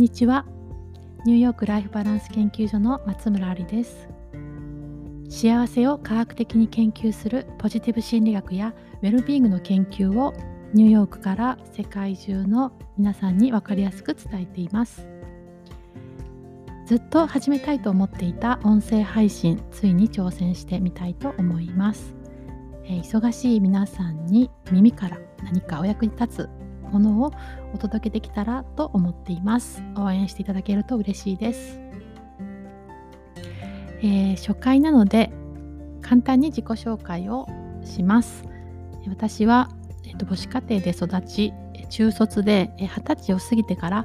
にちは。ニューヨークライフバランス研究所の松村ありです。幸せを科学的に研究するポジティブ心理学やウェルビーイングの研究をニューヨークから世界中の皆さんに分かりやすく伝えています。ずっと始めたいと思っていた音声配信ついに挑戦してみたいと思います、えー、忙しい皆さんに耳から何かお役に立つものをお届けできたらと思っています。応援していただけると嬉しいです、えー、初回なので簡単に自己紹介をします。私は、えーと、母子家庭で育ち中卒で二十歳を過ぎてから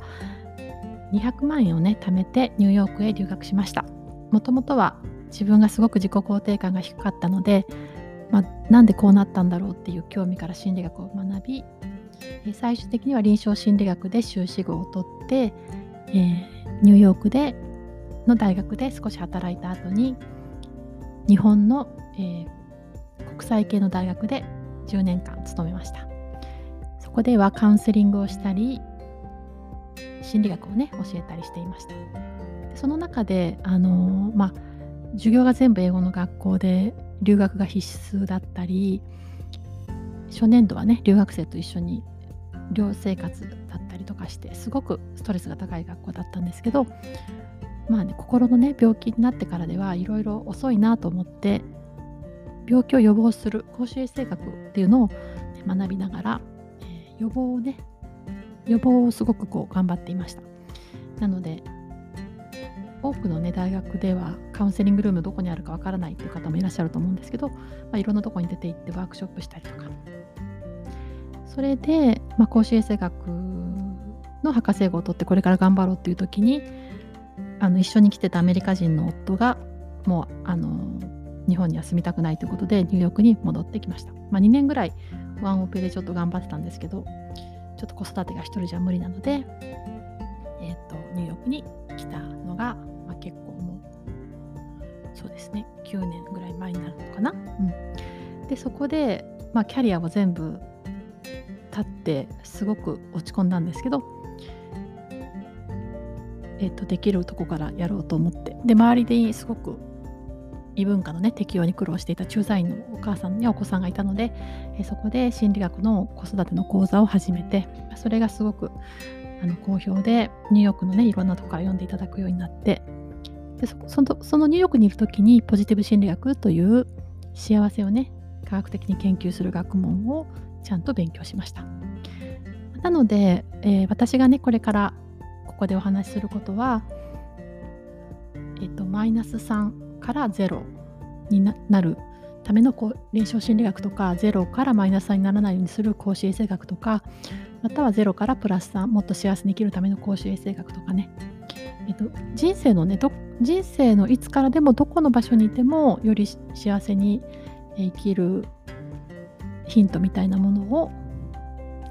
200万円をね貯めてニューヨークへ留学しました。もともとは自分がすごく自己肯定感が低かったので、まあ、なんでこうなったんだろうっていう興味から心理学を学び最終的には臨床心理学で修士号を取って、えー、ニューヨークでの大学で少し働いた後に日本の、えー、国際系の大学で10年間勤めました。そこではカウンセリングをしたり心理学をね教えたりしていました。その中であのー、まあ授業が全部英語の学校で留学が必須だったり初年度はね留学生と一緒に寮生活だったりとかしてすごくストレスが高い学校だったんですけどまあね心のね病気になってからではいろいろ遅いなと思って病気を予防する公衆衛生学っていうのを、学びながら、えー、予防をね予防をすごくこう頑張っていました。なので多くのね大学ではカウンセリングルームどこにあるかわからないっていう方もいらっしゃると思うんですけど、まあ、いろんなとこに出て行ってワークショップしたりとかそれで、まあ、公衆衛生学の博士号を取ってこれから頑張ろうっていう時にあの一緒に来てたアメリカ人の夫がもうあの日本には住みたくないということでニューヨークに戻ってきました、まあ、2年ぐらいワンオペでちょっと頑張ってたんですけどちょっと子育てが一人じゃ無理なので、えーと、ニューヨークに来たのが、まあ、結構もうそうですね。9年ぐらい前になるのかな、うん、でそこで、まあ、キャリアを全部立ってすごく落ち込んだんですけど、えっと、できるとこからやろうと思って。で周りですごく異文化のね適用に苦労していた駐在員のお母さんにお子さんがいたので、えそこで心理学の子育ての講座を始めてそれがすごくあの好評でニューヨークのねいろんなとこから読んでいただくようになってでそのそのニューヨークにいる時にポジティブ心理学という幸せをね科学的に研究する学問をちゃんと勉強しました。なので、えー、私がねこれからここでお話しすることは、えっと、マイナス3から0になるためのこう臨床心理学とか0からマイナス3にならないようにする公衆衛生学とかまたは0からプラス3もっと幸せに生きるための公衆衛生学とかね、えっと、人生のね人生のいつからでもどこの場所にいてもより幸せに生きるヒントみたいなものを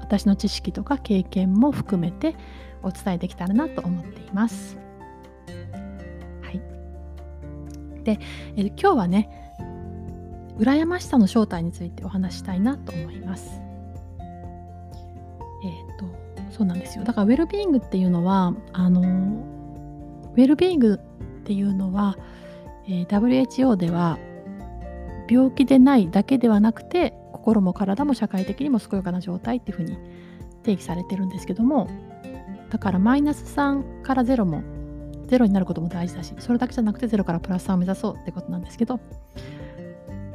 私の知識とか経験も含めてお伝えできたらなと思っています。はい、で、え今日はね羨ましさの正体についてお話したいなと思います。えっ、ー、とそうなんですよだからウェルビーイングっていうのはあのウェルビーイングっていうのは、えー、WHO では病気でないだけではなくて心も体も社会的にも健やかな状態っていうふうに定義されてるんですけどもだからマイナス3から0も0になることも大事だしそれだけじゃなくて0からプラス3を目指そうってことなんですけど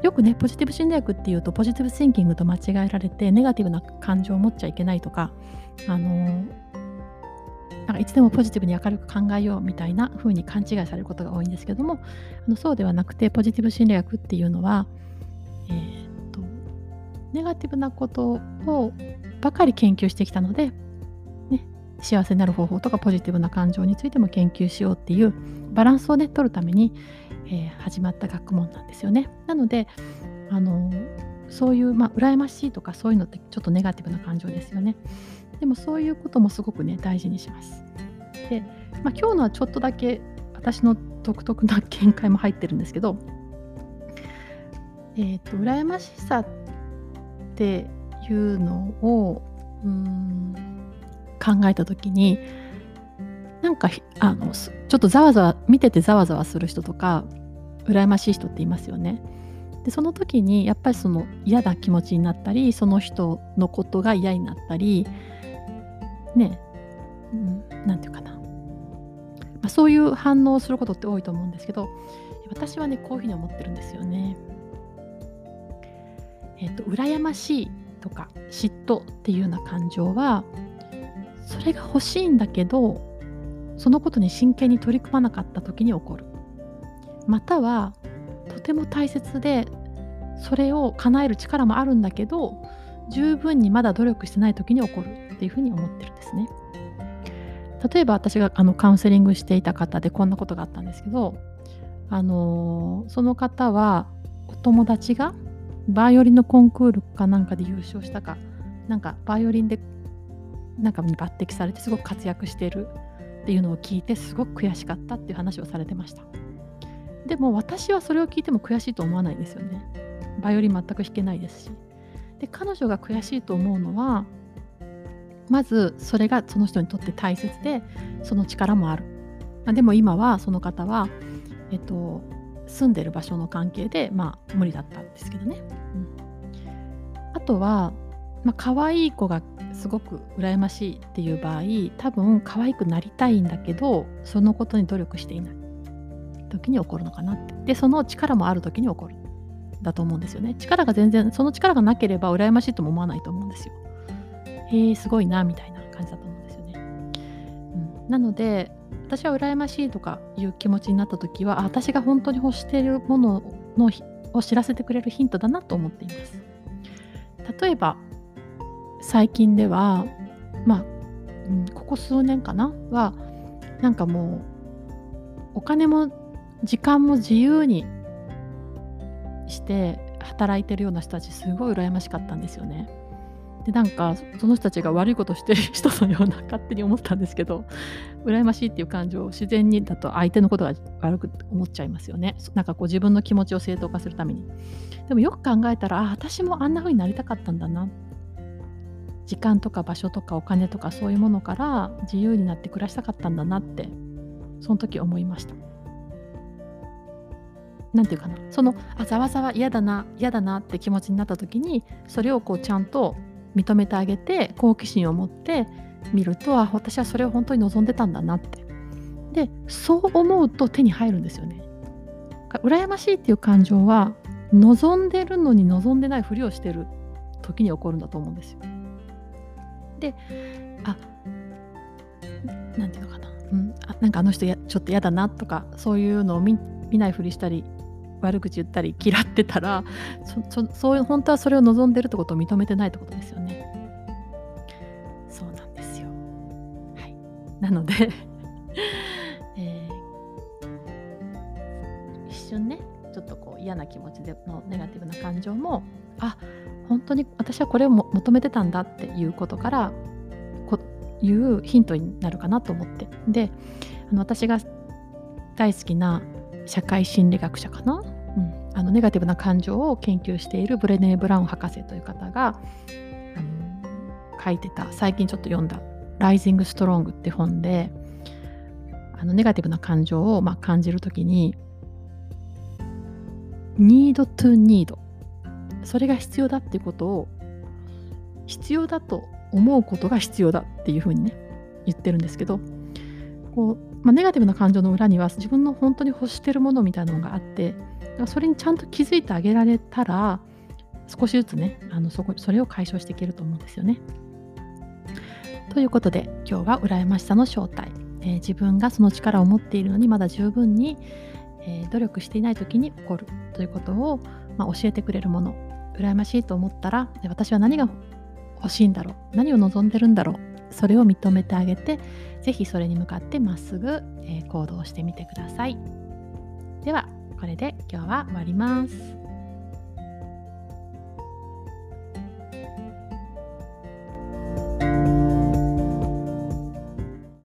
よくねポジティブ心理学っていうとポジティブシンキングと間違えられてネガティブな感情を持っちゃいけないとかあのなんかいつでもポジティブに明るく考えようみたいな風に勘違いされることが多いんですけどもあのそうではなくてポジティブ心理学っていうのは、ネガティブなことをばかり研究してきたので、ね、幸せになる方法とかポジティブな感情についても研究しようっていうバランスをね取るために、えー、始まった学問なんですよね。なのであのそういう、まあ、羨ましいとかそういうのってちょっとネガティブな感情ですよね。でもそういうこともすごくね大事にします。で、まあ、今日のはちょっとだけ私の独特な見解も入ってるんですけど、えーと、と羨ましさってていうのをうん考えた時になんかあのちょっとざわざわ見ててざわざわする人とか羨ましい人っていますよね。でその時にやっぱりその嫌な気持ちになったりその人のことが嫌になったりね何、うん、て言うかな、まあ、そういう反応をすることって多いと思うんですけど私はねこういうふうに思ってるんですよね。えっ、と羨ましいとか嫉妬っていうような感情はそれが欲しいんだけどそのことに真剣に取り組まなかった時に起こるまたはとても大切でそれを叶える力もあるんだけど十分にまだ努力してない時に起こるっていうふうに思ってるんですね。例えば私があのカウンセリングしていた方でこんなことがあったんですけど、あのー、その方はお友達がバイオリンのコンクールかなんかで優勝したかなんかバイオリンでなんかに抜擢されてすごく活躍してるっていうのを聞いてすごく悔しかったっていう話をされてました。でも私はそれを聞いても悔しいと思わないですよね。バイオリン全く弾けないですし。で彼女が悔しいと思うのはまずそれがその人にとって大切でその力もある。までも今はその方はえっと住んでる場所の関係でまあ無理だったんですけどね、うん、あとは、まあ可愛い子がすごく羨ましいっていう場合多分可愛くなりたいんだけどそのことに努力していない。時に起こるのかなって。でその力もある時に起こる。だと思うんですよね。力が全然その力がなければ羨ましいとも思わないと思うんですよ。へえすごいなみたいな感じだと思うんですよね、うん、なので私は羨ましいとかいう気持ちになった時は私が本当に欲しているもののを知らせてくれるヒントだなと思っています例えば最近ではまあ、うん、ここ数年かなはなんかもうお金も時間も自由にして働いてるような人たちすごい羨ましかったんですよね。でなんかその人たちが悪いことしてる 人のような勝手に思ったんですけど羨ましいっていう感情を自然にだと相手のことが悪く思っちゃいますよね。なんかこう自分の気持ちを正当化するために。でもよく考えたらあ私もあんな風になりたかったんだな。時間とか場所とかお金とかそういうものから自由になって暮らしたかったんだなってその時思いました。なんていうかな。そのあざわざわ嫌だな嫌だなって気持ちになった時にそれをこうちゃんと認めてあげて好奇心を持って見るとあ私はそれを本当に望んでたんだなって。でそう思うと手に入るんですよね。羨ましいっていう感情は望んでるのに望んでないふりをしてる時に起こるんだと思うんですよ。であなんていうのかな、うん、あなんかあの人やちょっと嫌だなとかそういうのを見見ないふりしたり悪口言ったり嫌ってたらそそういう本当はそれを望んでるってことを認めてないってことですよなので えー、一瞬ねちょっとこう嫌な気持ちでのネガティブな感情もあ本当に私はこれを求めてたんだっていうことからこいうヒントになるかなと思って。であの私が大好きな社会心理学者かな、うん、あのネガティブな感情を研究しているブレネー・ブラウン博士という方があの書いてた最近ちょっと読んだ「ライジング・ストロング」って本であのネガティブな感情をまあ感じるときに need to need それが必要だっていうことを必要だと思うことが必要だっていうふうにね言ってるんですけどこう、まあ、ネガティブな感情の裏には自分の本当に欲してるものみたいなのがあってそれにちゃんと気づいてあげられたら少しずつねあのそこそれを解消していけると思うんですよね。ということで今日は羨ましさの正体、えー、自分がその力を持っているのにまだ十分に、えー、努力していない時に起こるということを、まあ、教えてくれるもの。羨ましいと思ったら私は何が欲しいんだろう。何を望んでるんだろう。それを認めてあげて是非それに向かってまっすぐ、え、行動してみてください。ではこれで今日は終わります。